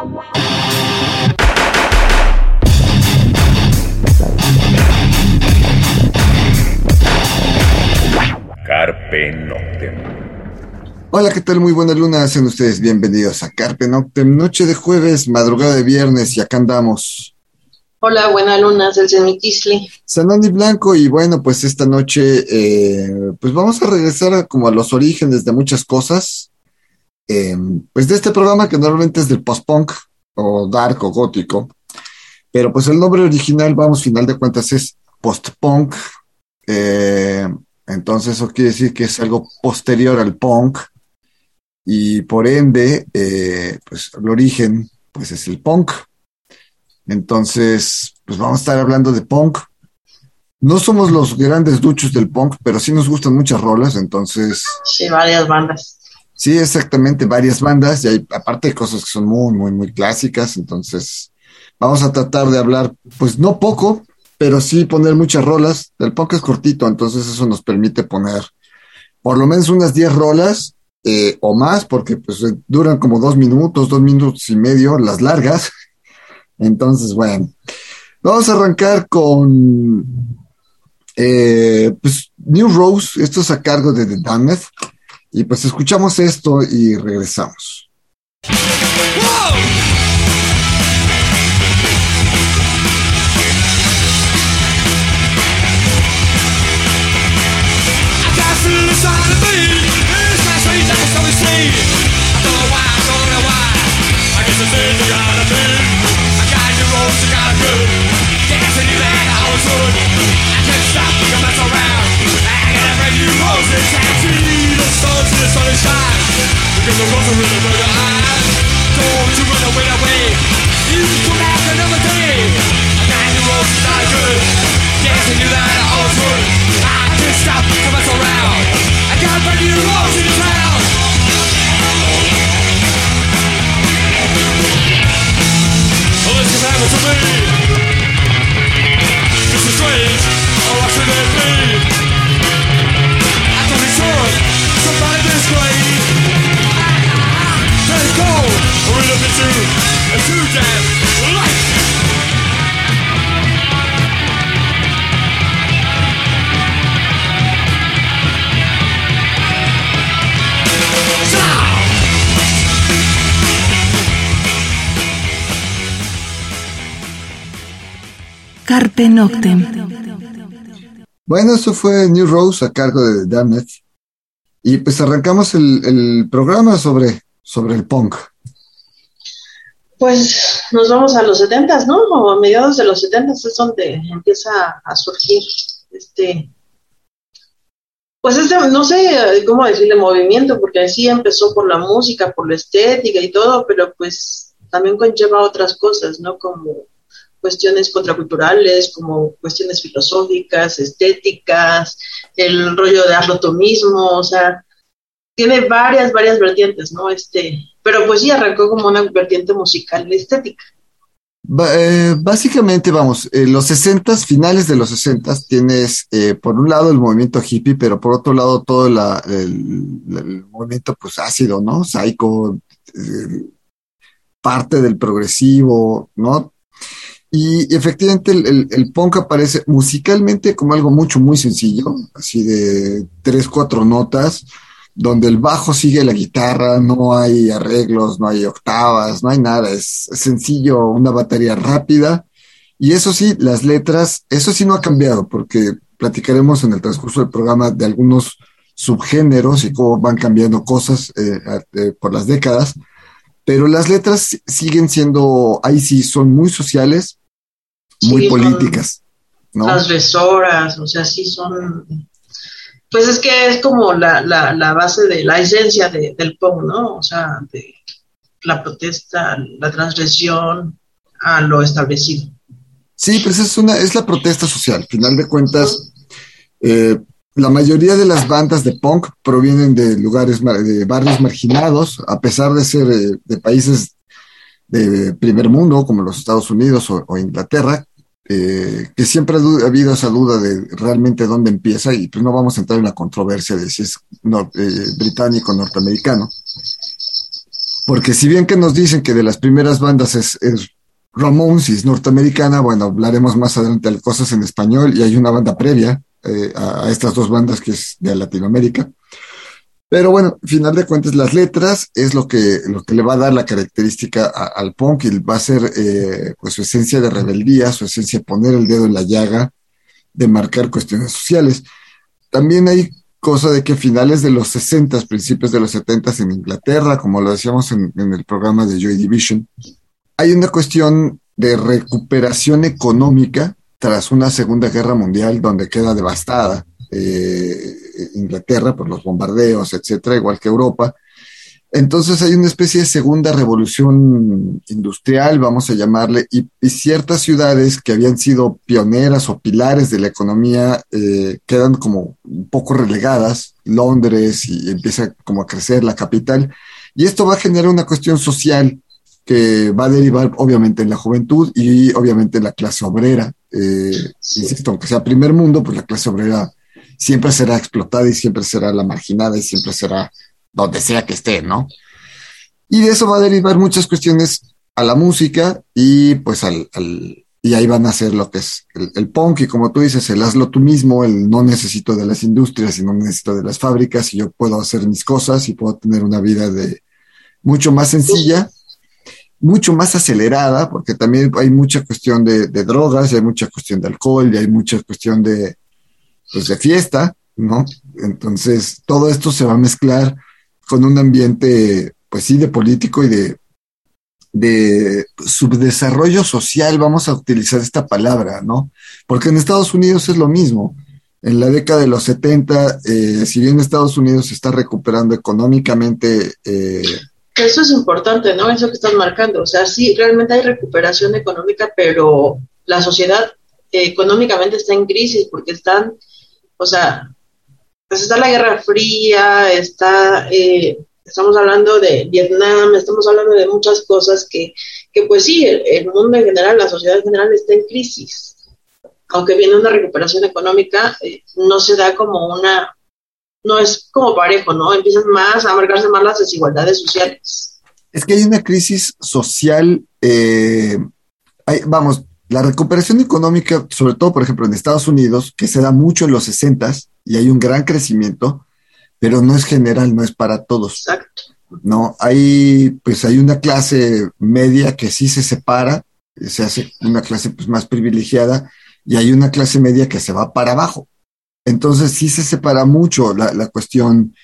Carpe Noctem. Hola, ¿qué tal? Muy buena luna, sean ustedes bienvenidos a Carpe Noctem, noche de jueves, madrugada de viernes y acá andamos. Hola, buena luna, el Semitisli. Sanoni Blanco y bueno, pues esta noche eh, pues vamos a regresar como a los orígenes de muchas cosas. Eh, pues de este programa que normalmente es del post-punk o dark o gótico, pero pues el nombre original, vamos, final de cuentas es post-punk. Eh, entonces eso quiere decir que es algo posterior al punk y por ende, pues el origen pues es el punk. Entonces, pues vamos a estar hablando de punk. No somos los grandes duchos del punk, pero sí nos gustan muchas rolas, entonces. Sí, varias bandas. Sí, exactamente, varias bandas, y hay, aparte cosas que son muy, muy, muy clásicas, entonces vamos a tratar de hablar, pues no poco, pero sí poner muchas rolas. El punk es cortito, entonces eso nos permite poner por lo menos unas 10 rolas eh, o más, porque pues duran como dos minutos, dos minutos y medio, las largas. Entonces, bueno, vamos a arrancar con eh, pues, New Rose, esto es a cargo de The Damned, y pues escuchamos esto y regresamos. The rose are in the your eyes Don't you run away, away. You come back another day. A man who rolls is not good. Yes, I knew that I always would I can't stop to mess around. I got brand new rose in the town. Well, this can happen to me This is strange Oh, what should it be? I thought it's on Somebody Carpe Noctem. Bueno, eso fue New Rose a cargo de Damned. Y pues arrancamos el, el programa sobre, sobre el punk. Pues nos vamos a los setentas, ¿no? O a mediados de los setentas es donde empieza a surgir este, pues este, no sé cómo decirle movimiento, porque así empezó por la música, por la estética y todo, pero pues también conlleva otras cosas, ¿no? Como cuestiones contraculturales, como cuestiones filosóficas, estéticas, el rollo de arlotomismo, o sea, tiene varias, varias vertientes, ¿no? Este, pero pues sí arrancó como una vertiente musical estética. Eh, básicamente, vamos, en los 60 finales de los 60 tienes eh, por un lado el movimiento hippie, pero por otro lado todo el, movimiento pues ácido, ¿no? Psycho, eh, parte del progresivo, ¿no? Y efectivamente el, punk aparece musicalmente como algo mucho, muy sencillo, así de tres, cuatro notas, donde el bajo sigue la guitarra, no hay arreglos, no hay octavas, no hay nada, es, sencillo, una batería rápida. Y eso sí, las letras, eso sí no ha cambiado, porque platicaremos en el transcurso del programa de algunos subgéneros y cómo van cambiando cosas eh, eh, por las décadas, pero las letras siguen siendo, ahí sí, son muy sociales, muy políticas. ¿no? Transgresoras, o sea, sí son pues es que es como la, la, la base de la esencia de, del pop, ¿no? O sea, de, la protesta, la transgresión a lo establecido. Sí, pues es una, es la protesta social. Al final de cuentas, eh, la mayoría de las bandas de punk provienen de lugares, de barrios marginados, a pesar de ser eh, de países de primer mundo, como los Estados Unidos o, Inglaterra, eh, que siempre ha habido esa duda de realmente dónde empieza, y pues no vamos a entrar en la controversia de si es británico o norteamericano. Porque si bien que nos dicen que de las primeras bandas es, es Ramones y es norteamericana, bueno, hablaremos más adelante de cosas en español y hay una banda previa eh, a, estas dos bandas que es de Latinoamérica. Pero bueno, al final de cuentas, las letras es lo que, lo que le va a dar la característica al punk y va a ser eh, pues su esencia de rebeldía, su esencia de poner el dedo en la llaga, de marcar cuestiones sociales. También hay cosa de que finales de los 60, principios de los 70 en Inglaterra, como lo decíamos en, en el programa de Joy Division, hay una cuestión de recuperación económica tras una Segunda Guerra Mundial donde queda devastada eh, Inglaterra por los bombardeos, etcétera, igual que Europa. Entonces hay una especie de segunda revolución industrial, vamos a llamarle, y, ciertas ciudades que habían sido pioneras o pilares de la economía eh, quedan como un poco relegadas, Londres, y empieza como a crecer la capital, y esto va a generar una cuestión social que va a derivar obviamente en la juventud y obviamente en la clase obrera. Eh, insisto, aunque sea primer mundo, pues la clase obrera siempre será explotada y siempre será la marginada y siempre será donde sea que esté, ¿no? Y de eso va a derivar muchas cuestiones a la música y pues al, y ahí van a hacer lo que es el, punk y como tú dices, el hazlo tú mismo, el no necesito de las industrias y no necesito de las fábricas y yo puedo hacer mis cosas y puedo tener una vida de mucho más sencilla mucho más acelerada, porque también hay mucha cuestión de, drogas, y hay mucha cuestión de alcohol, y hay mucha cuestión de, pues, de fiesta, ¿no? Entonces, todo esto se va a mezclar con un ambiente, pues sí, de político y de, de subdesarrollo social, vamos a utilizar esta palabra, ¿no? Porque en Estados Unidos es lo mismo. En la década de los 70, eh, si bien Estados Unidos se está recuperando económicamente, eh, eso es importante, ¿no? Eso que están marcando. O sea, sí, realmente hay recuperación económica, pero la sociedad eh, económicamente está en crisis porque están, o sea, pues está la Guerra Fría, está, eh, estamos hablando de Vietnam, estamos hablando de muchas cosas que, que pues sí, el, mundo en general, la sociedad en general está en crisis. Aunque viene una recuperación económica, eh, no se da como una no es como parejo, ¿no? Empiezan más a marcarse más las desigualdades sociales. Es que hay una crisis social, eh, vamos, la recuperación económica, sobre todo, por ejemplo, en Estados Unidos, que se da mucho en los 60 y hay un gran crecimiento, pero no es general, no es para todos. Exacto. No, hay, pues hay una clase media que sí se separa, se hace una clase pues, más privilegiada, y hay una clase media que se va para abajo. Entonces sí se separa mucho la, cuestión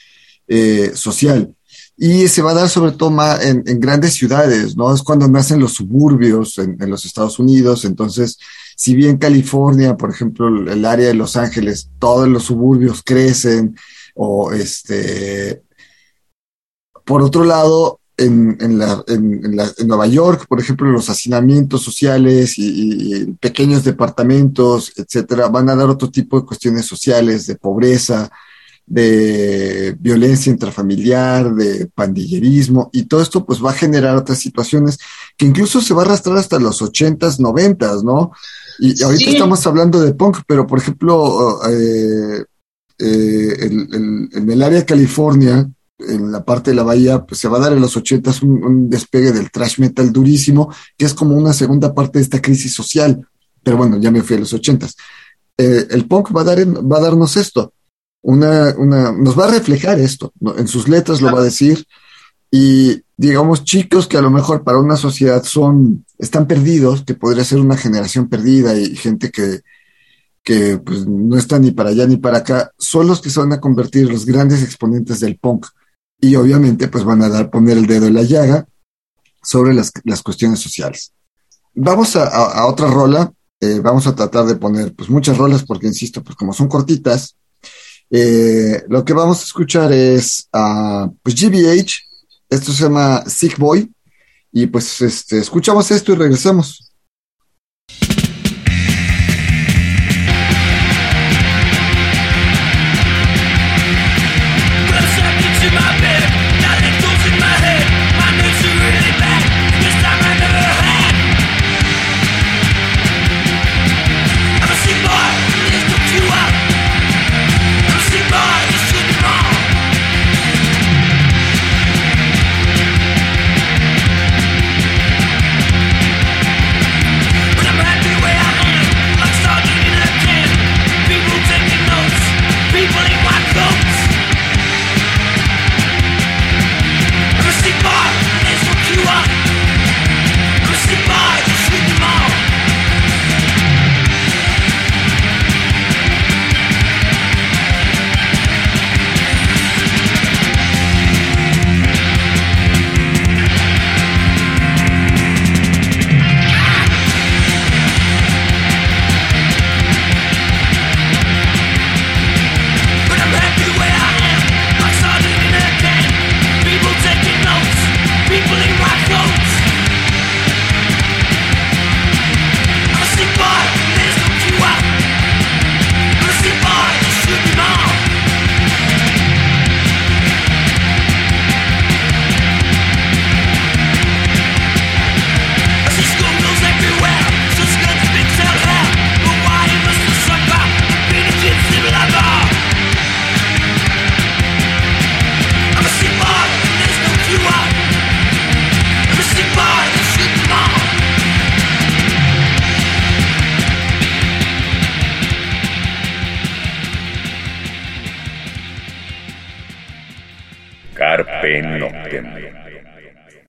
eh, social. Y se va a dar sobre todo en, grandes ciudades, ¿no? Es cuando nacen los suburbios en, los Estados Unidos. Entonces, si bien California, por ejemplo, el área de Los Ángeles, todos los suburbios crecen, o este, por otro lado, en, en, la, en, la, en, Nueva York, por ejemplo, los hacinamientos sociales y, pequeños departamentos, etcétera, van a dar otro tipo de cuestiones sociales, de pobreza, de violencia intrafamiliar, de pandillerismo, y todo esto pues va a generar otras situaciones que incluso se va a arrastrar hasta los ochentas, noventas, ¿no? Y ahorita estamos hablando de punk, pero por ejemplo, eh, eh, en el área de California, en la parte de la bahía, pues se va a dar en los ochentas un, un, despegue del trash metal durísimo, que es como una segunda parte de esta crisis social. Pero bueno, ya me fui a los ochentas. Eh, el punk va a, dar, va a darnos esto, una, una, nos va a reflejar esto, en sus letras lo va a decir, y digamos chicos que a lo mejor para una sociedad son, están perdidos, que podría ser una generación perdida y gente que, que pues, no está ni para allá ni para acá, son los que se van a convertir los grandes exponentes del punk. Y obviamente pues van a dar, poner el dedo en la llaga sobre las, las cuestiones sociales. Vamos a, a, otra rola, eh, vamos a tratar de poner pues muchas rolas porque insisto, pues como son cortitas, eh, lo que vamos a escuchar es a pues GBH, esto se llama Sick Boy, Y pues este, escuchamos esto y regresamos.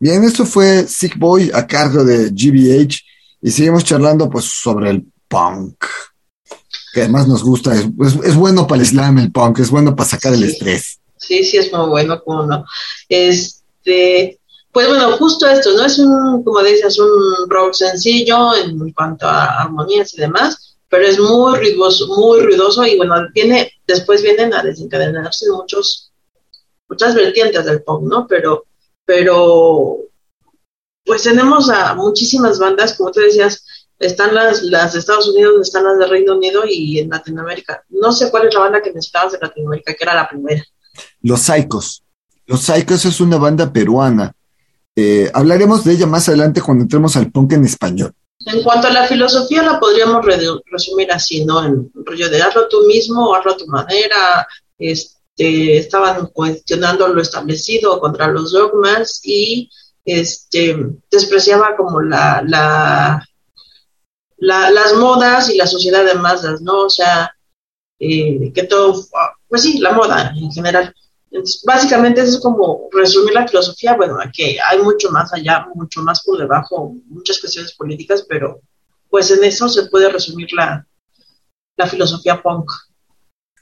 Bien, esto fue Sick Boy a cargo de GBH y seguimos charlando pues sobre el punk, que además nos gusta, es, es, bueno para el slam el punk, es bueno para sacar el estrés. Sí, sí, es muy bueno, como no. Este, pues bueno, justo esto, ¿no? Es un, como dices, un rock sencillo en cuanto a armonías y demás, pero es muy ruidoso, muy ruidoso y bueno, tiene, después vienen a desencadenarse muchos, muchas vertientes del punk, ¿no? Pero pero pues tenemos a muchísimas bandas, como tú decías, están las, las de Estados Unidos, están las de Reino Unido y en Latinoamérica. No sé cuál es la banda que necesitabas de Latinoamérica, que era la primera. Los Saicos. Los Saicos es una banda peruana. Eh, hablaremos de ella más adelante cuando entremos al punk en español. En cuanto a la filosofía, la podríamos resumir así, ¿no? En rollo de hazlo tú mismo, hazlo a tu manera, este este, estaban cuestionando lo establecido contra los dogmas y este, despreciaba como la, la, las modas y la sociedad de masas, ¿no? O sea, eh, que todo, pues sí, la moda en general. básicamente eso es como resumir la filosofía, bueno, que hay mucho más allá, mucho más por debajo, muchas cuestiones políticas, pero pues en eso se puede resumir la, la filosofía punk.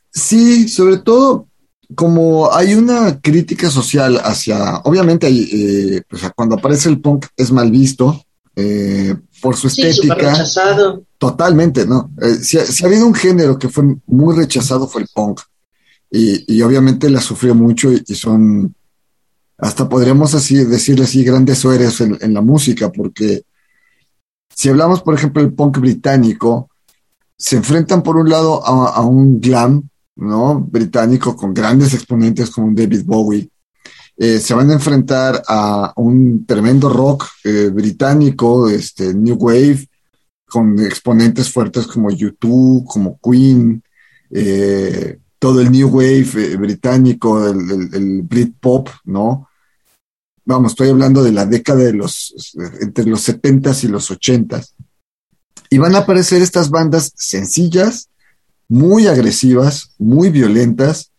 Sí, sobre todo como hay una crítica social hacia, obviamente eh, pues, cuando aparece el punk es mal visto eh, por su estética. rechazado. Totalmente, ¿no? Eh, si, ha habido un género que fue muy rechazado fue el punk. Y, obviamente la sufrió mucho y, son, hasta podríamos así decirle así, grandes sueres en, la música, porque si hablamos, por ejemplo, del punk británico, se enfrentan por un lado a un glam ¿no? británico con grandes exponentes como David Bowie. Eh, se van a enfrentar a un tremendo rock eh, británico, este, New Wave, con exponentes fuertes como U2, como Queen, eh, todo el New Wave británico, el, el, Britpop, ¿no? Vamos, estoy hablando de la década de los, entre los 70s y los 80s. Y van a aparecer estas bandas sencillas, muy agresivas, muy violentas,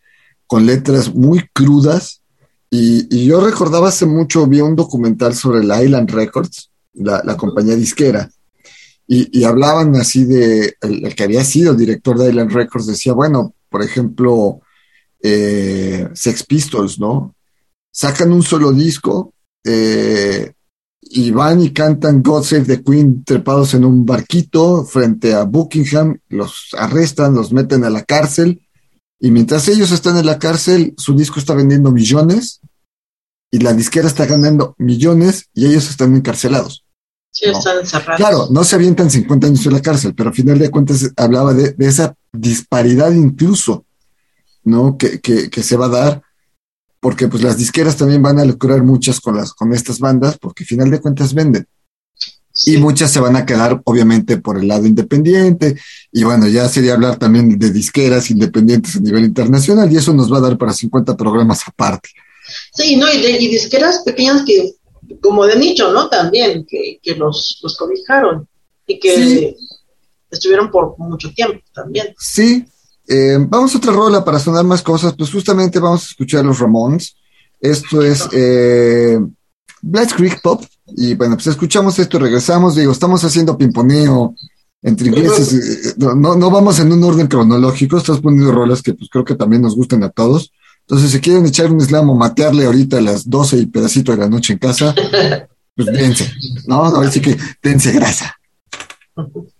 con letras muy crudas. Y, yo recordaba hace mucho, vi un documental sobre la Island Records, la, compañía disquera, y, hablaban así de, el, que había sido director de Island Records decía, bueno, por ejemplo, eh, Sex Pistols, ¿no? Sacan un solo disco, eh, y van y cantan God Save the Queen trepados en un barquito frente a Buckingham, los arrestan, los meten a la cárcel y mientras ellos están en la cárcel, su disco está vendiendo millones y la disquera está ganando millones y ellos están encarcelados. Sí, están encerrados. Claro, no se avientan 50 años en la cárcel, pero al final de cuentas hablaba de, de esa disparidad incluso, ¿no? Que, que, que, se va a dar, porque pues las disqueras también van a lucrar muchas con, las, con estas bandas, porque al final de cuentas venden. Sí. Y muchas se van a quedar, obviamente, por el lado independiente. Y bueno, ya sería hablar también de disqueras independientes a nivel internacional, y eso nos va a dar para 50 programas aparte. Sí, no, y, de, y disqueras pequeñas que como de nicho, ¿no? También, que, que los, los cobijaron y que sí. estuvieron por mucho tiempo también. Sí. Eh, vamos a otra rola para sonar más cosas, pues justamente vamos a escuchar los Ramones. Esto es eh, Black Creek Pop. Y bueno, pues escuchamos esto, regresamos. Digo, estamos haciendo pimponeo entre ingleses. No, no, no vamos en un orden cronológico, estás poniendo rolas que pues creo que también nos gustan a todos. Entonces, si quieren echar un slam o matearle ahorita a las 12 y pedacito de la noche en casa, pues dense, ¿no? Ahora sí que dense grasa.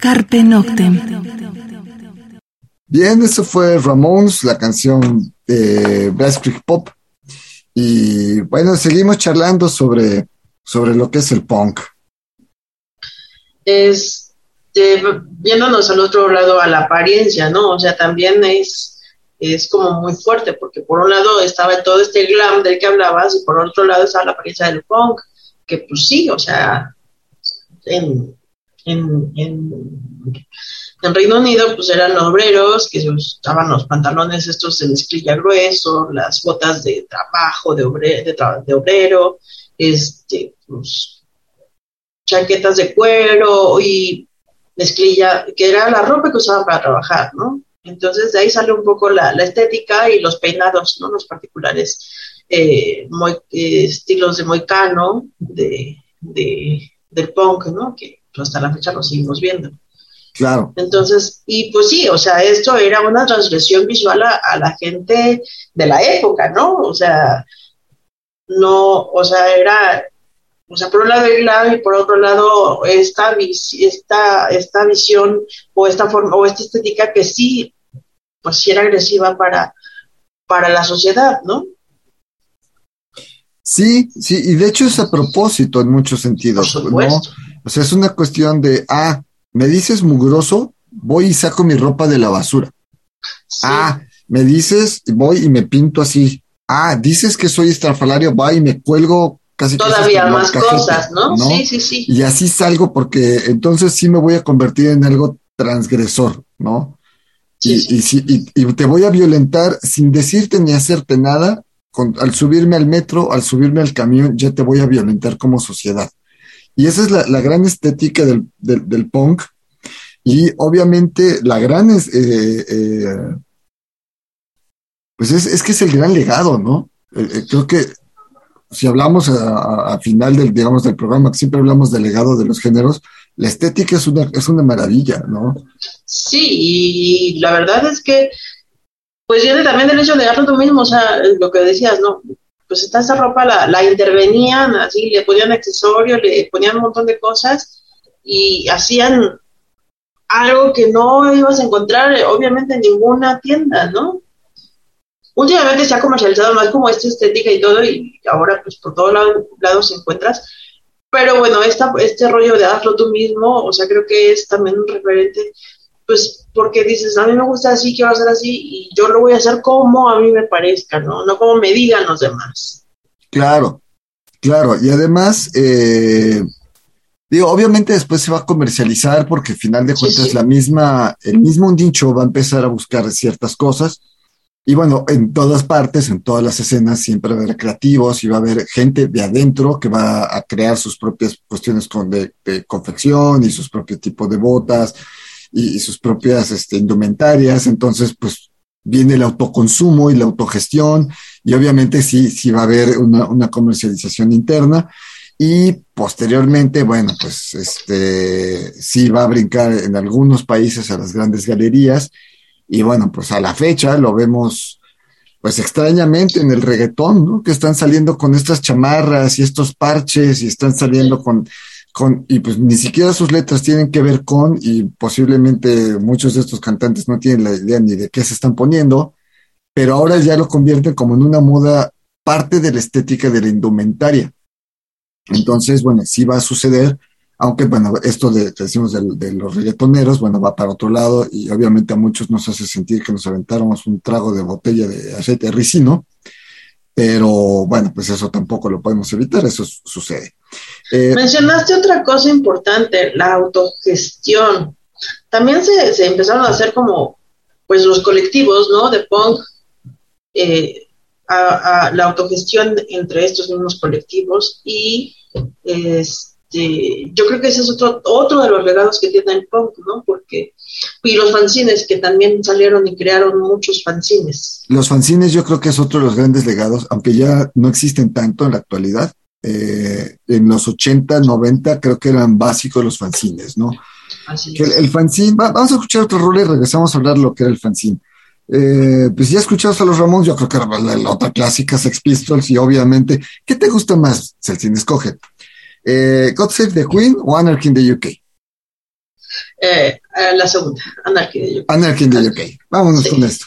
Carpe Noctem. Bien, eso fue Ramones, la canción de Creek Pop. Y bueno, seguimos charlando sobre, sobre lo que es el punk. Es eh, viéndonos al otro lado a la apariencia, ¿no? O sea, también es, es como muy fuerte, porque por un lado estaba todo este glam del que hablabas, y por otro lado estaba la apariencia del punk, que pues sí, o sea, en, en, en, en, Reino Unido, pues eran obreros que usaban los pantalones estos de mezclilla grueso, las botas de trabajo de, obre, de, tra de obrero, este, pues, chaquetas de cuero y mezclilla, que era la ropa que usaban para trabajar, ¿no? Entonces de ahí sale un poco la, la estética y los peinados, ¿no? Los particulares eh, eh, estilos de moicano, de, de, del punk, ¿no? Que hasta la fecha lo seguimos viendo. Claro. Entonces, y pues sí, o sea, esto era una transgresión visual a, a, la gente de la época, ¿no? O sea, no, o sea, era, o sea, por un lado el glam y por otro lado esta, esta, esta visión o esta forma o esta estética que sí, pues sí era agresiva para, para la sociedad, ¿no? Sí, sí, y de hecho es a propósito en muchos sentidos, ¿no? O sea, es una cuestión de, ah, me dices mugroso, voy y saco mi ropa de la basura. Sí. Ah, me dices, voy y me pinto así. Ah, dices que soy estrafalario, va y me cuelgo casi todavía más cosas, ¿no? Sí, sí, sí. Y así salgo porque entonces sí me voy a convertir en algo transgresor, ¿no? y, Y, y, te voy a violentar sin decirte ni hacerte nada. al subirme al metro, al subirme al camión, ya te voy a violentar como sociedad. Y esa es la, gran estética del, del, punk. Y obviamente la gran es, eh, eh, pues es, es, que es el gran legado, ¿no? Eh, creo que si hablamos a, final del, digamos, del programa, siempre hablamos del legado de los géneros, la estética es una, es una maravilla, ¿no? Sí, y la verdad es que, pues viene también del hecho de hacerlo tú mismo, o sea, lo que decías, ¿no? Pues esta, esa ropa la, la intervenían, así, le ponían accesorios, le ponían un montón de cosas y hacían algo que no ibas a encontrar, obviamente, en ninguna tienda, ¿no? últimamente se ha comercializado más como esta estética y todo, y ahora pues por todos lados encuentras. Pero bueno, esta, este rollo de hazlo tú mismo, o sea, creo que es también un referente, pues porque dices, a mí me gusta así, quiero hacer así, y yo lo voy a hacer como a mí me parezca, ¿no? No como me digan los demás. Claro, claro, y además, eh, digo, obviamente después se va a comercializar porque al final de cuentas la misma, el mismo nicho va a empezar a buscar ciertas cosas y bueno, en todas partes, en todas las escenas, siempre va a haber creativos y va a haber gente de adentro que va a crear sus propias cuestiones con de, confección y sus propios tipos de botas y, sus propias este, indumentarias. Entonces, pues viene el autoconsumo y la autogestión y obviamente sí, sí va a haber una, una comercialización interna. Y posteriormente, bueno, pues este sí va a brincar en algunos países a las grandes galerías y bueno, pues a la fecha lo vemos, pues extrañamente en el reggaetón, ¿no? Que están saliendo con estas chamarras y estos parches y están saliendo con, con, y pues ni siquiera sus letras tienen que ver con, y posiblemente muchos de estos cantantes no tienen la idea ni de qué se están poniendo, pero ahora ya lo convierten como en una moda parte de la estética de la indumentaria. Entonces, bueno, sí va a suceder aunque, bueno, esto de, decimos de, los reggaetoneros, bueno, va para otro lado y obviamente a muchos nos hace sentir que nos aventáramos un trago de botella de aceite ricino, pero bueno, pues eso tampoco lo podemos evitar, eso sucede. Eh, Mencionaste otra cosa importante, la autogestión. También se, empezaron a hacer como, pues los colectivos, ¿no? De punk, eh, a, la autogestión entre estos mismos colectivos y este, yo creo que ese es otro, otro de los legados que tiene el punk, ¿no? Porque, y los fanzines que también salieron y crearon muchos fanzines. Los fanzines yo creo que es otro de los grandes legados, aunque ya no existen tanto en la actualidad. Eh, en los 80, 90 creo que eran básicos los fanzines, ¿no? Así que el, fanzine, vamos a escuchar otro rol y regresamos a hablar de lo que era el fanzine. Eh, pues ya escuchamos a los Ramones, yo creo que era la, otra clásica, Sex Pistols, y obviamente, ¿qué te gusta más? Celsin, escoge. Eh, God Save the Queen o Anarchy in the UK? Eh, eh, la segunda, Anarchy the UK. Anarchy the UK. Vámonos sí. con esto.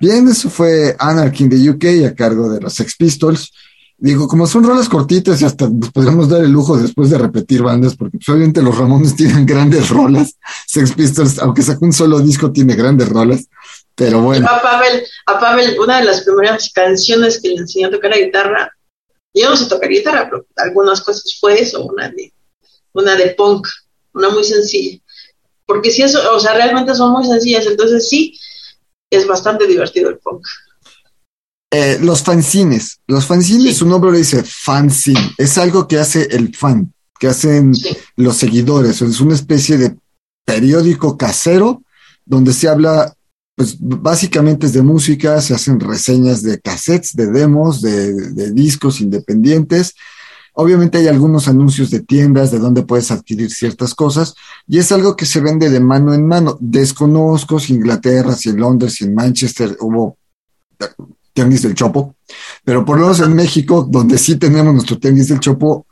Bien, eso fue Anarchy in the UK a cargo de los Sex Pistols. Digo, como son rolas cortitas y hasta nos podemos dar el lujo después de repetir bandas, porque pues, obviamente los Ramones tienen grandes rolas. Sex Pistols, aunque sacó un solo disco, tiene grandes rolas. Pero bueno. A Pavel, a Pavel, una de las primeras canciones que le enseñó a tocar la guitarra, yo no sé tocar guitarra, pero algunas cosas fue eso, una de, una de punk, una muy sencilla. Porque si eso, o sea, realmente son muy sencillas, entonces sí, es bastante divertido el punk. Eh, los fanzines. Los fanzines, su nombre le dice fanzine. Es algo que hace el fan, que hacen los seguidores. Es una especie de periódico casero donde se habla, pues básicamente es de música, se hacen reseñas de cassettes, de demos, de, discos independientes. Obviamente hay algunos anuncios de tiendas de donde puedes adquirir ciertas cosas y es algo que se vende de mano en mano. Desconozco si Inglaterra, si en Londres, si en Manchester hubo tianguis del Chopo, pero por lo menos en México, donde sí tenemos nuestro tianguis del Chopo,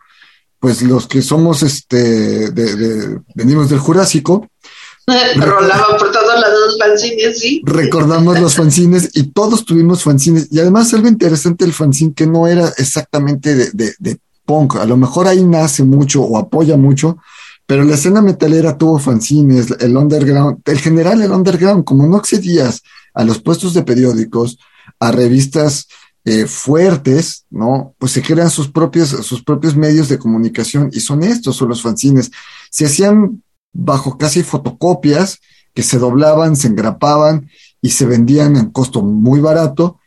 pues los que somos, este, de, venimos del Jurásico. Rolaban por todos los fanzines, sí. Recordamos los fanzines y todos tuvimos fanzines. Y además algo interesante el fanzine que no era exactamente de, de punk. A lo mejor ahí nace mucho o apoya mucho, pero la escena metalera tuvo fanzines, el underground, el general, el underground, como no accedías a los puestos de periódicos, a revistas eh, fuertes, ¿no? Pues se crean sus propios, sus propios medios de comunicación y son estos, son los fanzines. Se hacían bajo casi fotocopias que se doblaban, se engrapaban y se vendían en costo muy barato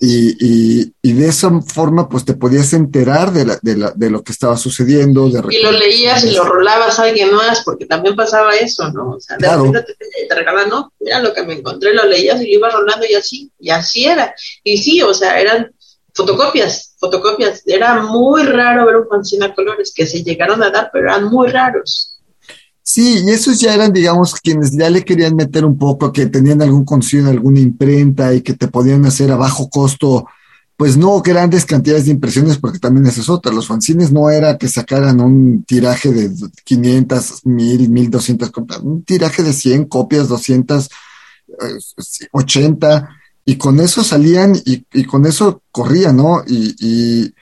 y, y, de esa forma pues te podías enterar de, la, de, la, de lo que estaba sucediendo. De y lo leías y lo rolabas a alguien más, porque también pasaba eso, ¿no? O sea, de repente te, te, regalaban, no, mira lo que me encontré, lo leías y lo ibas rolando y así, y así era. Y sí, o sea, eran fotocopias, fotocopias. Era muy raro ver un fanzine a colores, que se llegaron a dar, pero eran muy raros. Sí, y esos ya eran, digamos, quienes ya le querían meter un poco, que tenían algún consumo, alguna imprenta y que te podían hacer a bajo costo, pues no grandes cantidades de impresiones, porque también esa es otra. Los fanzines no era que sacaran un tiraje de 500, 1000, 1200 copias, un tiraje de 100 copias, 200, 80, y con eso salían y, y con eso corrían, ¿no? Y, y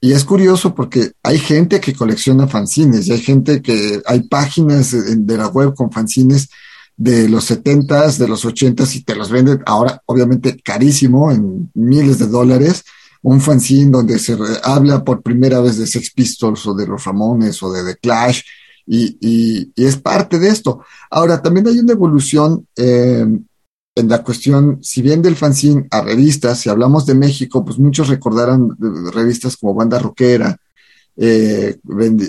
y es curioso porque hay gente que colecciona fanzines y hay gente que hay páginas de la web con fanzines de los 70s, de los 80s y te los venden ahora obviamente carísimo en miles de dólares. Un fanzine donde se habla por primera vez de Sex Pistols o de los Ramones o de The Clash y, es parte de esto. Ahora, también hay una evolución eh, en la cuestión, si bien del fanzine a revistas, si hablamos de México, pues muchos recordarán revistas como Banda Rockera, eh,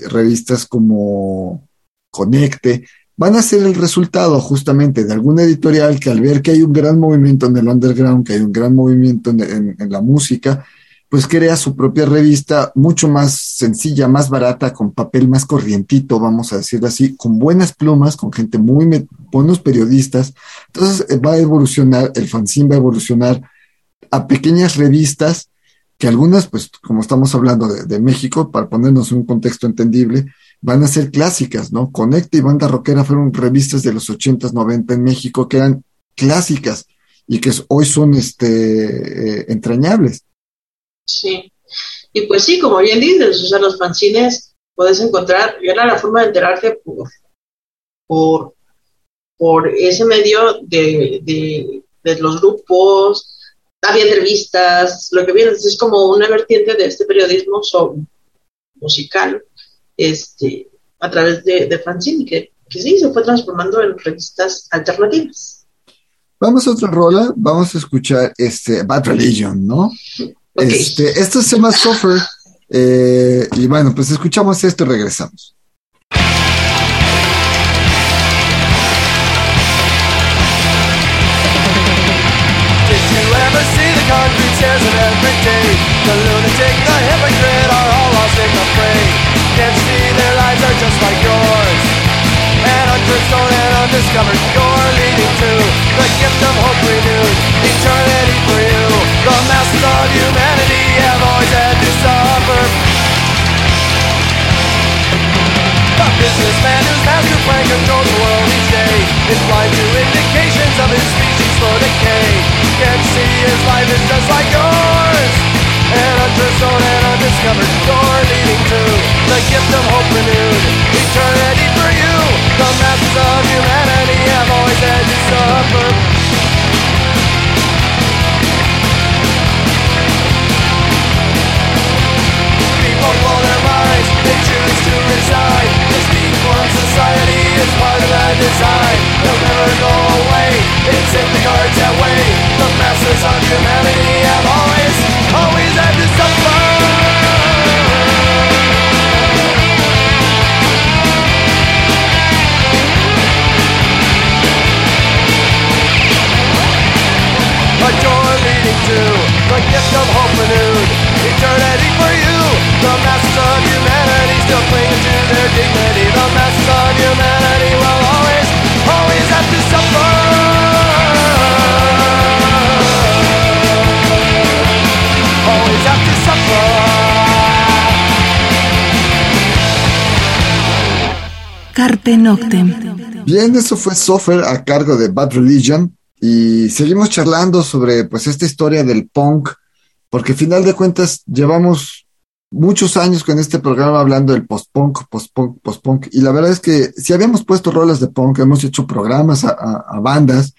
revistas como Conecte, van a ser el resultado justamente de alguna editorial que al ver que hay un gran movimiento en el underground, que hay un gran movimiento en la música, pues crea su propia revista mucho más sencilla, más barata, con papel más corrientito, vamos a decirlo así, con buenas plumas, con gente muy, buenos periodistas. Entonces eh, va a evolucionar, el fanzine va a evolucionar a pequeñas revistas que algunas, pues como estamos hablando de, México, para ponernos en un contexto entendible, van a ser clásicas, ¿no? Conecta y Banda Rockera fueron revistas de los 80s, 90 en México que eran clásicas y que hoy son este, eh, entrañables. Sí. Y pues sí, como bien dices, o sea, los fanzines puedes encontrar, y era la forma de enterarte por, por, por ese medio de, de, los grupos, había entrevistas, lo que viene es como una vertiente de este periodismo musical, este, a través de, de fanzine, que, que sí, se fue transformando en revistas alternativas. Vamos a otra rola, vamos a escuchar este Bad Religion, ¿no? Este, esto se llama Suffer. Eh, y bueno, pues escuchamos esto y regresamos. concrete stairs of every day The lunatic, the hypocrite are all lost in the fray Can't see their lives are just like yours And unforstone and undiscovered You're leading to the gift of hope renewed Eternity for you The masses of humanity have always had to suffer The businessman whose master plan controls the world each day It's blind to indications of his species for decay. Can't see his life is just like yours. An untrustworthy and undiscovered door leading to the gift of hope renewed. Eternity for you. The masses of humanity have always had to suffer. People blow their minds, they choose to resign This deformed society is part of that design. They'll never go away, it's in the cards that way. The masses of humanity have always, always had to suffer to the gift of hope renewed Eternity for you, the masses of humanity still clinging to their dignity. The masses of humanity will always, always have to suffer. Always have to suffer. Carpe Noctem. Bien, eso fue Suffer a cargo de Bad Religion y seguimos charlando sobre pues esta historia del punk, porque al final de cuentas llevamos muchos años con este programa hablando del post-punk, post-punk, post-punk, y la verdad es que si habíamos puesto rolas de punk, hemos hecho programas a, bandas,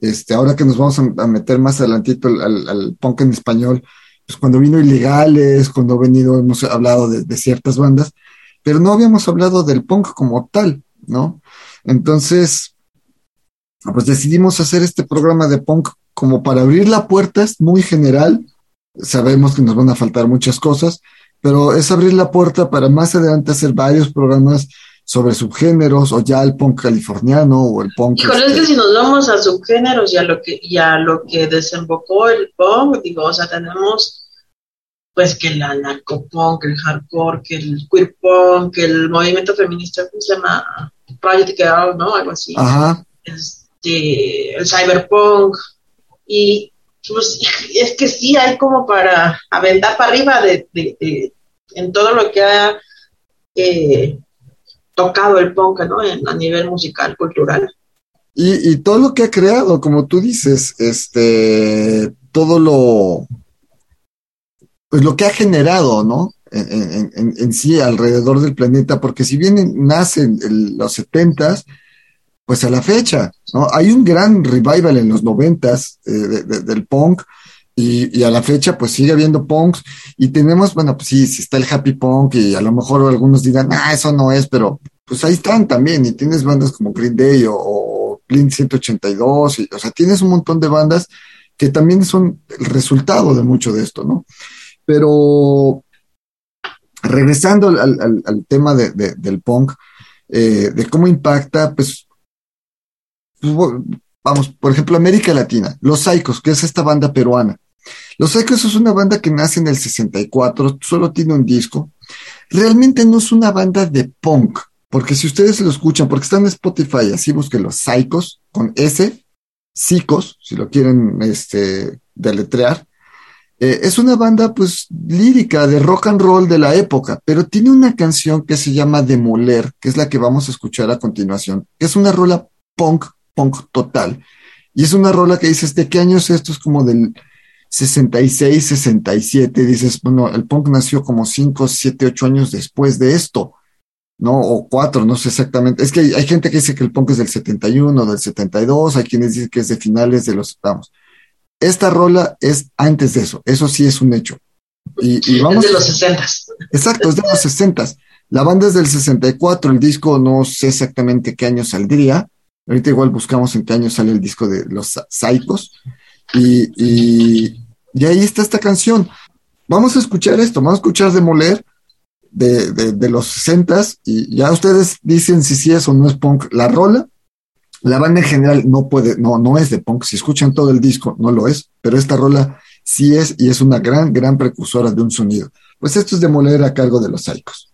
este, ahora que nos vamos a, meter más adelantito al, punk en español, pues cuando vino Ilegales, cuando ha venido, hemos hablado de, de, ciertas bandas, pero no habíamos hablado del punk como tal, ¿no? Entonces, pues decidimos hacer este programa de punk como para abrir la puerta, es muy general, sabemos que nos van a faltar muchas cosas, pero es abrir la puerta para más adelante hacer varios programas sobre subgéneros o ya el punk californiano o el punk. Híjole, es que si nos vamos a subgéneros y a lo que, y a lo que desembocó el punk, digo, o sea, tenemos pues que el narcopunk, el hardcore, que el queer punk, que el movimiento feminista, ¿cómo se llama? Project Girl, ¿no? Algo así. Ajá. Este, el cyberpunk. Y pues es que sí hay como para aventar para arriba de, en todo lo que ha eh, tocado el punk, ¿no? a nivel musical, cultural. Y, todo lo que ha creado, como tú dices, este, todo lo, pues lo que ha generado, ¿no? En, sí alrededor del planeta, porque si bien nace en los setentas, pues a la fecha, ¿no? Hay un gran revival en los noventas eh, del punk y, a la fecha pues sigue habiendo punks y tenemos, bueno, pues sí, si está el happy punk y a lo mejor algunos dirán, ah, eso no es, pero pues ahí están también y tienes bandas como Green Day o, o Blink 182, y, o sea, tienes un montón de bandas que también son el resultado de mucho de esto, ¿no? Pero regresando al, tema del punk, eh, de cómo impacta, pues pues, vamos, por ejemplo, América Latina, Los Saicos, que es esta banda peruana. Los Saicos es una banda que nace en el 64, solo tiene un disco. Realmente no es una banda de punk, porque si ustedes lo escuchan, porque están en Spotify, así busquen Los Saicos con S, Psicos, si lo quieren este, deletrear. Eh, es una banda pues lírica de rock and roll de la época, pero tiene una canción que se llama Demoler, que es la que vamos a escuchar a continuación, que es una rola punk punk total. Y es una rola que dices, ¿de qué año es esto? Es como del 66, 67. Dices, bueno, el punk nació como 5, 7, 8 años después de esto, ¿no? O 4, no sé exactamente. Es que hay, gente que dice que el punk es del 71, del 72, hay quienes dicen que es de finales de los, vamos. Esta rola es antes de eso, eso sí es un hecho. Y, vamos, es de los 60. Exacto, es de los 60. La banda es del 64, el disco no sé exactamente qué año saldría, Ahorita igual buscamos en qué año sale el disco de Los Saicos. Y, y, ahí está esta canción. Vamos a escuchar esto, vamos a escuchar Demoler de, de, de los 60 y ya ustedes dicen si sí es o no es punk. La rola, la banda en general no puede, no, no es de punk. Si escuchan todo el disco, no lo es, pero esta rola sí es y es una gran, gran precursora de un sonido. Pues esto es Demoler a cargo de los Saicos.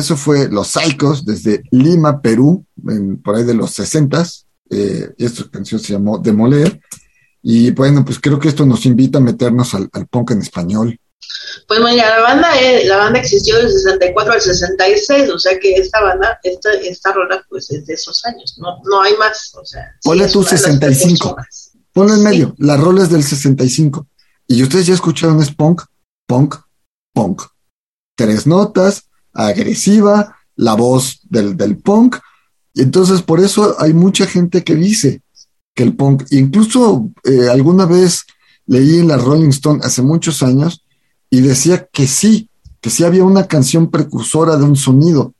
Eso fue Los Psychos desde Lima, Perú, en- por ahí de los 60s. Eh, esta canción se llamó Demoler. Y bueno, pues creo que esto nos invita a meternos al, al punk en español. Pues mira, la banda, eh, la banda existió del 64 al 66, o sea que esta banda, esta, esta rola, pues es de esos años, no, no hay más, o sea. sí Ponle es tú una de las 65. precursoras. Ponlo en Sí. medio, la rola es del 65. Y ustedes ya escucharon, es punk, punk, punk. Tres notas, agresiva, la voz del, del punk. Y entonces por eso hay mucha gente que dice que el punk, incluso eh, alguna vez leí en la Rolling Stone hace muchos años y decía que sí, que sí había una canción precursora de un sonido.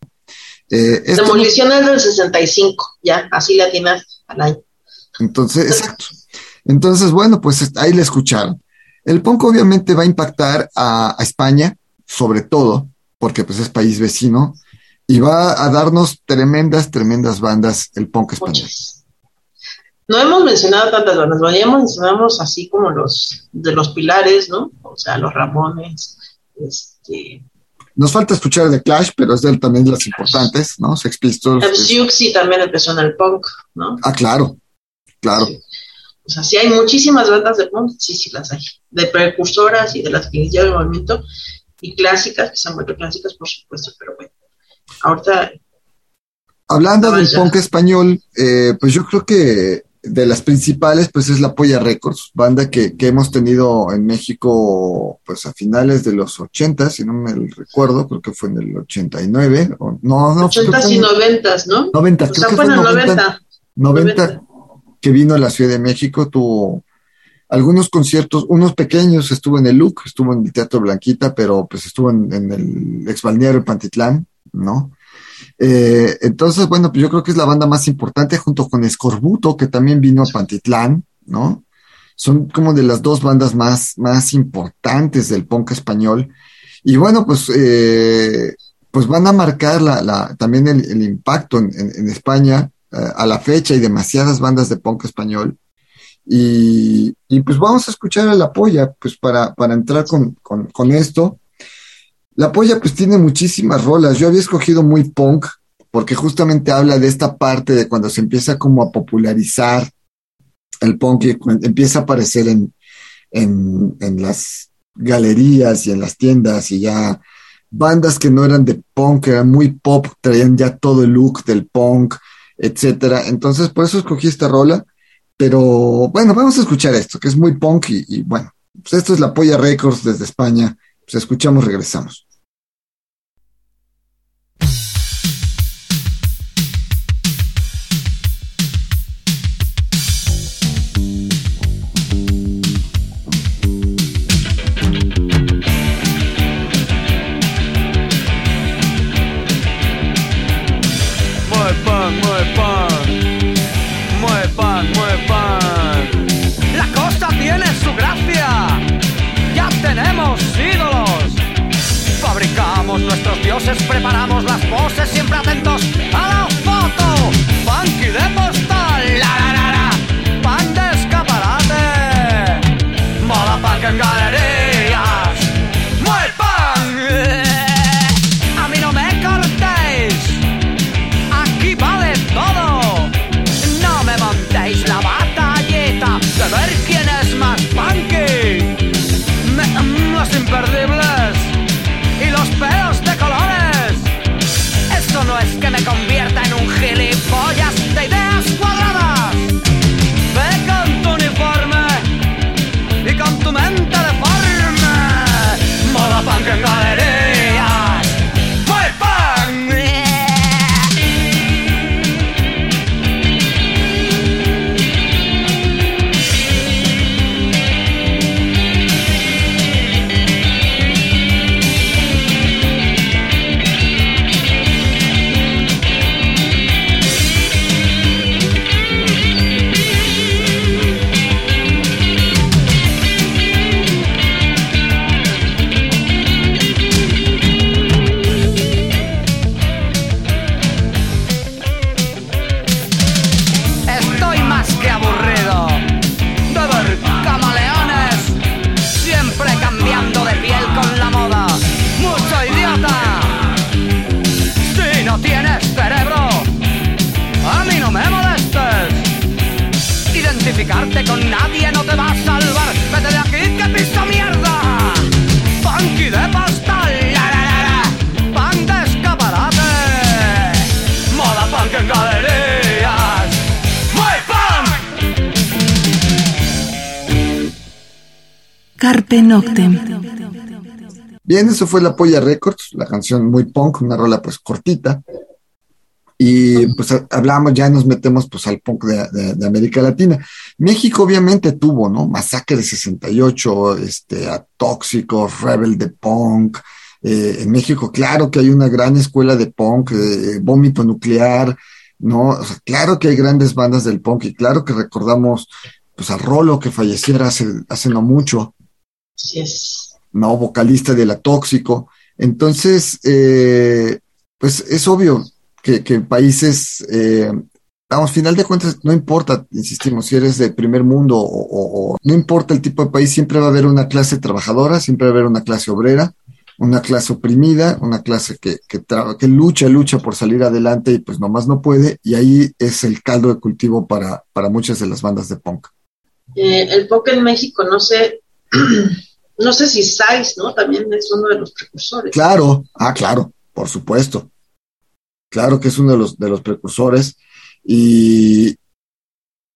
Eh, esto Demolición es del 65, ya, así la tienes al año. Entonces, exacto. Entonces, bueno, pues ahí le escucharon. El punk obviamente va a impactar a, a España, sobre todo, porque pues es país vecino, y va a darnos tremendas, tremendas bandas el punk español. Muchas. No hemos mencionado tantas bandas, ya mencionamos así como los de los pilares, ¿no? O sea, los Ramones, este, Nos falta escuchar de Clash, pero es de también de las importantes, ¿no? Sex Pistols. Siouxsie también empezó en el punk, ¿no? ah, claro, claro. Sí. O sea, sí hay muchísimas bandas de punk, sí, sí las hay. De precursoras y de las que iniciaron el movimiento, y clásicas, que se han vuelto clásicas, por supuesto, pero bueno. Ahorita, Hablando del punk español, eh, pues yo creo que de las principales, pues es la Polla Records, banda que, que hemos tenido en México, pues a finales de los 80, si no me recuerdo, creo que fue en el 89, o, no, no, creo que 80s fue y en el 90s, ¿no? 90, O creo sea, que fue fue en el 90, 90. 90 que vino a la Ciudad de México, tuvo algunos conciertos, unos pequeños, estuvo en el LUC, estuvo en el Teatro Blanquita, pero pues estuvo en, el ex balneario Pantitlán, ¿no? Eh, entonces, bueno, pues yo creo que es la banda más importante junto con Escorbuto, que también vino a Pantitlán, ¿no? Son como de las dos bandas más, más importantes del punk español. Y bueno, pues, eh, pues van a marcar la, la, también el, impacto en, España. eh, a la fecha hay demasiadas bandas de punk español. Y, y pues vamos a escuchar a La Polla, pues para, para entrar con, con, esto. La Polla pues tiene muchísimas rolas. Yo había escogido muy punk porque justamente habla de esta parte de cuando se empieza como a popularizar el punk y empieza a aparecer en, en, en las galerías y en las tiendas y ya bandas que no eran de punk, eran muy pop, traían ya todo el look del punk, etcétera. Entonces, por eso escogí esta rola. Pero bueno, vamos a escuchar esto, que es muy punk y, bueno, pues esto es la Polla Records desde España. Pues escuchamos, regresamos. Su gracia. Ya tenemos ídolos. Fabricamos nuestros dioses, preparamos las poses, siempre atentos a la foto. Funky de postal, la la la la. Pan de escaparate. Moda Noctem. Bien, eso fue la Polla Records, la canción muy punk, una rola pues cortita. Y pues hablamos, ya nos metemos pues al punk de América Latina. México obviamente tuvo, ¿no? Masacre de 68, este, a Tóxicos, Rebel de Punk. Eh, en México, claro que hay una gran escuela de punk, eh, Vómito Nuclear, ¿no? O sea, claro que hay grandes bandas del punk y claro que recordamos pues a Rolo que falleciera hace, hace no mucho. Así es. ¿no? Vocalista de la Tóxico. Entonces, eh, pues es obvio que, que países, eh, vamos, final de cuentas, no importa, insistimos, si eres de primer mundo o, o- o- no importa el tipo de país, siempre va a haber una clase trabajadora, siempre va a haber una clase obrera, una clase oprimida, una clase que, que lucha, lucha por salir adelante y pues nomás no puede, y ahí es el caldo de cultivo para, para muchas de las bandas de punk. Eh, el punk en México, no sé, no sé si Sais, ¿no? También es uno de los precursores. Claro, ah, claro, por supuesto. Claro que es uno de los, de los precursores. Y,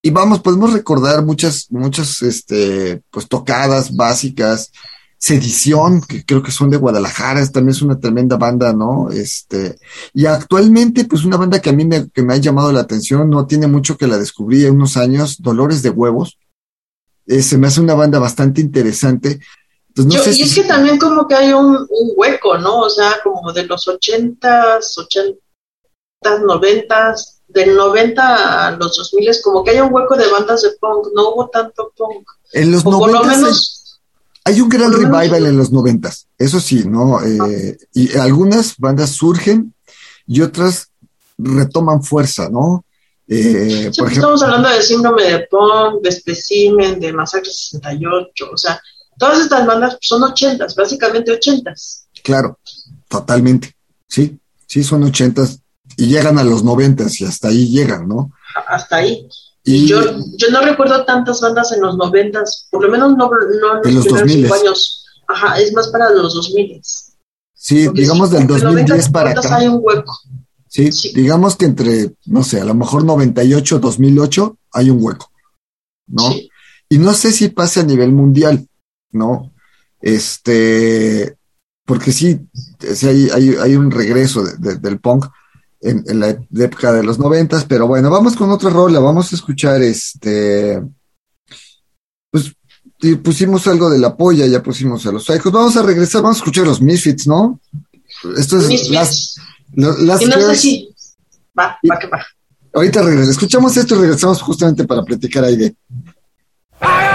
y vamos, podemos recordar muchas, muchas, este, pues tocadas básicas. Sedición, que creo que son de Guadalajara, es- también es una tremenda banda, ¿no? Este, y actualmente, pues una banda que a mí me, que me ha llamado la atención, no tiene mucho que la descubrí en unos años, Dolores de Huevos. Eh, se me hace una banda bastante interesante. Entonces, no Yo- sé y si- es que también como que hay un, un hueco, ¿no? O sea, como de los ochentas, ochentas, noventas, del 90 a los 2000 es como que hay un hueco de bandas de punk, no hubo tanto punk. en los O por lo 90 menos, Hay un gran menos- revival en los noventas, eso sí, ¿no? Eh, y algunas bandas surgen y otras retoman fuerza, ¿no? Eh, sí, por pues ejemplo, estamos hablando de síndrome de punk, de especimen, de masacre 68, o sea, todas estas bandas son ochentas, básicamente ochentas. claro, totalmente, sí, sí, son ochentas, y llegan a los noventas y hasta ahí llegan, ¿no? Hasta ahí. Y Yo, yo no recuerdo tantas bandas en los noventas, por lo menos no, no En los 2000s. cinco años. Ajá, es más para los 2000. sí, Porque digamos del entre 2010 noventas y para acá. hay un hueco. Sí, Sí. digamos que entre, no sé, a lo mejor 98, 2008 hay un hueco, ¿no? Sí. Y no sé si pase a nivel mundial, ¿no? Este, porque sí, sí hay, hay, hay un regreso de- de- del punk en, en la época de los noventas, pero bueno, vamos con otra rola, vamos a escuchar este, pues pusimos algo de la polla, ya pusimos a los Psychos, vamos a regresar, vamos a escuchar los Misfits, ¿no? Esto es Misfits. las, las y no sé Girls. si. Va, va que va. Ahorita regresamos. Escuchamos esto y regresamos justamente para platicar ahí de. I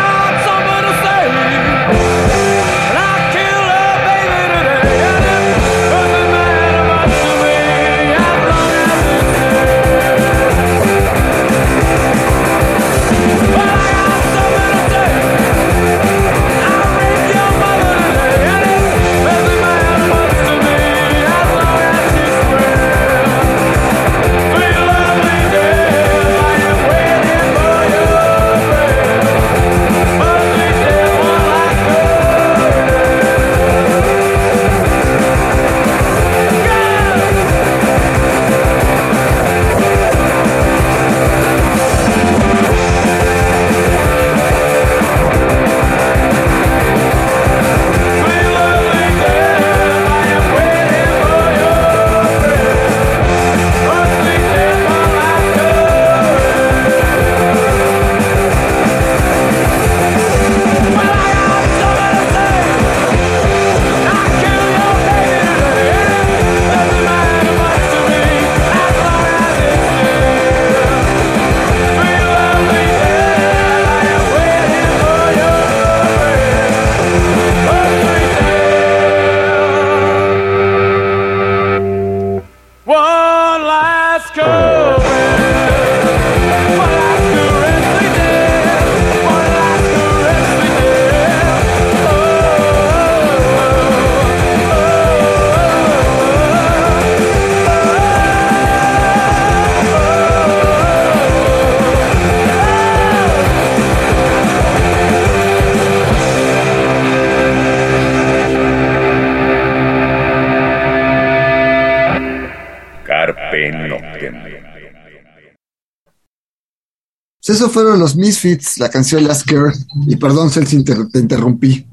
eso fueron los Misfits, la canción Last Girl. Y perdón, Celsi, inter- te interrumpí.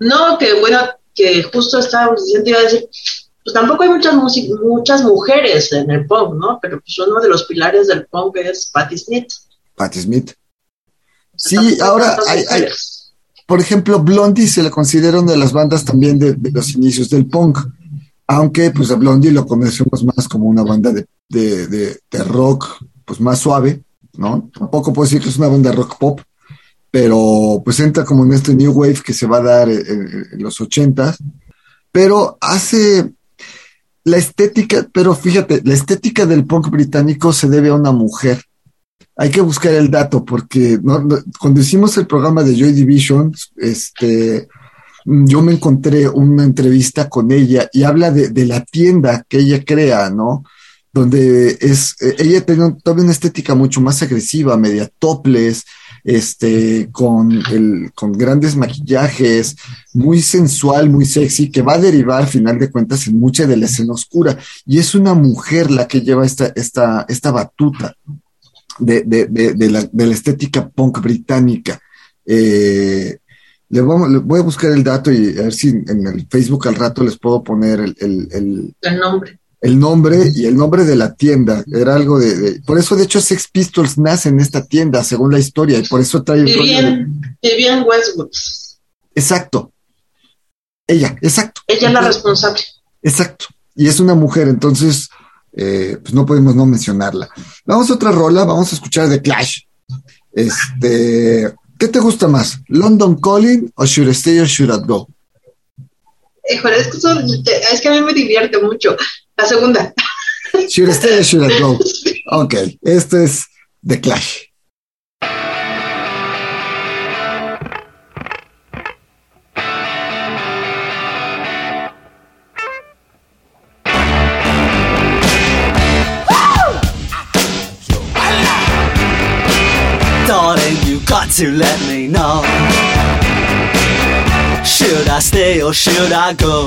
No, que bueno, que justo estábamos diciendo, iba a decir, pues tampoco hay muchas muchas mujeres en el punk, ¿no? Pero pues uno de los pilares del punk es Patti Smith. Patti Smith. Sí, Tampoco ahora hay, por ejemplo, Blondie se le considera una de las bandas también de, de los inicios del punk. Aunque, pues, a Blondie lo conocemos más como una banda de, de, de- de rock, pues, más suave, ¿no? Tampoco puedo decir que es una banda rock pop, pero pues entra como en este new wave que se va a dar en, en- en los ochentas, pero hace la estética, pero fíjate, la estética del punk británico se debe a una mujer. Hay que buscar el dato porque no- cuando hicimos el programa de Joy Division, este, yo me encontré una entrevista con ella y habla de la tienda que ella crea, ¿no? Donde es, eh, ella tiene un- toda una estética mucho más agresiva, media topless, este, con, el, con grandes maquillajes, muy sensual, muy sexy, que va a derivar, al final de cuentas, en mucha de la escena oscura. Y es una mujer la que lleva esta, esta, esta batuta de, de, de, de la, la estética punk británica. Eh, le, le voy a buscar el dato y a ver si en el Facebook al rato les puedo poner el, el, el, El nombre. El nombre y el nombre de la tienda. Era algo de, de- Por eso, de hecho, Sex Pistols nace en esta tienda, según la historia, y por eso trae rollo de- Vivian, Vivian Westwood. Exacto. Ella, exacto. Ella es la responsable. Exacto. Y es una mujer, entonces, eh, pues no podemos no mencionarla. Vamos a otra rola, vamos a escuchar The Clash. Este, ¿qué te gusta más? ¿London Calling o Should I Stay or Should I Go? Híjole, es que, eso- es que a mí me divierte mucho. La segunda. Should I stay or should I go? Ok, esto es The Clash. Darling, you got to let me know. Should I stay or should I go?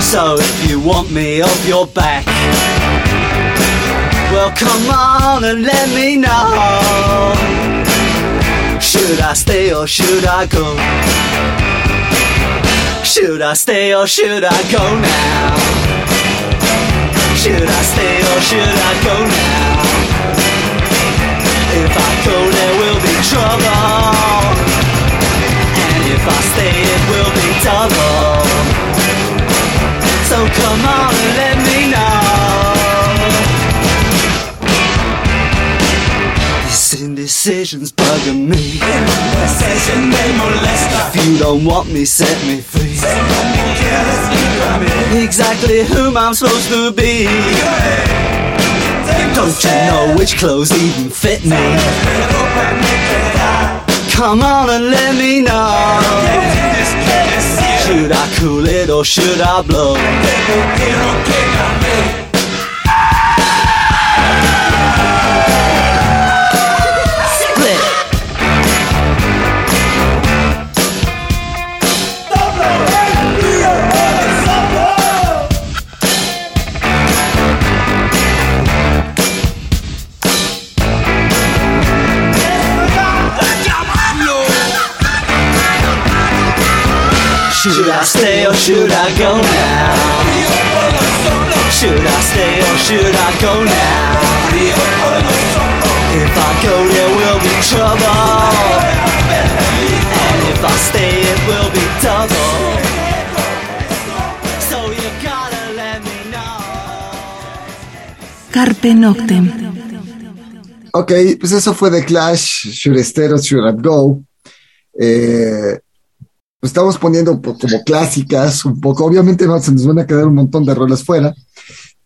So if you want me off your back, well come on and let me know. Should I stay or should I go? Should I stay or should I go now? Should I stay or should I go now? If I go there will be trouble And if I stay it will be double So come on and let me know. These indecisions bugging me. Indecision, they molest If you don't want me set me free. Exactly whom I'm supposed to be. Don't you know which clothes even fit me? Come on and let me know. Should I cool it or should I blow? I stay or should I go now? Should I stay or should I go now? If I go there will be trouble And if I stay it will be double So you gotta let me know Carpe Noctem. Ok, pues eso fue The Clash, Should I Stay or Should I Go. Eh, estamos poniendo po- como clásicas un poco. Obviamente no, se nos van a quedar un montón de roles fuera,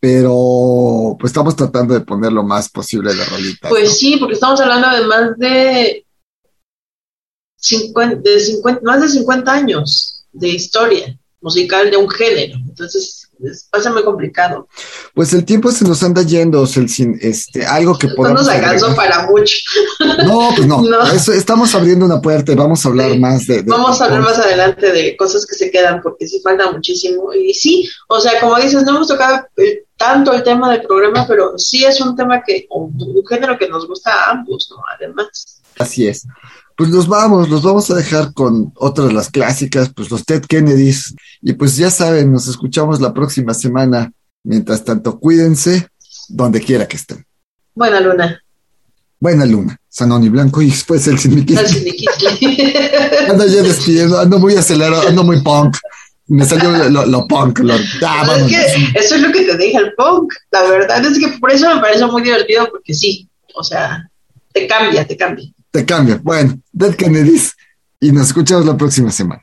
pero pues estamos tratando de poner lo más posible de rolitas. ¿no? Pues sí, porque estamos hablando de más de 50, de 50, más de 50 años de historia musical de un género. Entonces, es, muy complicado. Pues el tiempo se nos anda yendo, o sea, sin- este, algo que No podamos nos alcanzó agregar. para mucho. No, pues no. No. Eso- estamos abriendo una puerta y vamos a hablar Sí. más de, de- Vamos a hablar más adelante de cosas que se quedan porque sí falta muchísimo. Y sí, o sea, como dices, no hemos tocado tanto el tema del programa, pero sí es un tema que, o un género que nos gusta a ambos, ¿no? Además. Así es. Pues los vamos, los vamos a dejar con otras de las clásicas, pues los Ted Kennedys. Y pues ya saben, nos escuchamos la próxima semana. Mientras tanto, cuídense donde quiera que estén. Buena luna. Buena luna, Sanón y Blanco y después el sin Al Siniquitli. Ando ya despidiendo, ando muy acelerado, ando muy punk. Me salió lo, lo punk, lo, ya, es que eso es lo que te deja el punk. La verdad es que por eso me parece muy divertido, porque sí, o sea, te cambia, te cambia. Te cambio. Bueno, Dead Kennedys y nos escuchamos la próxima semana.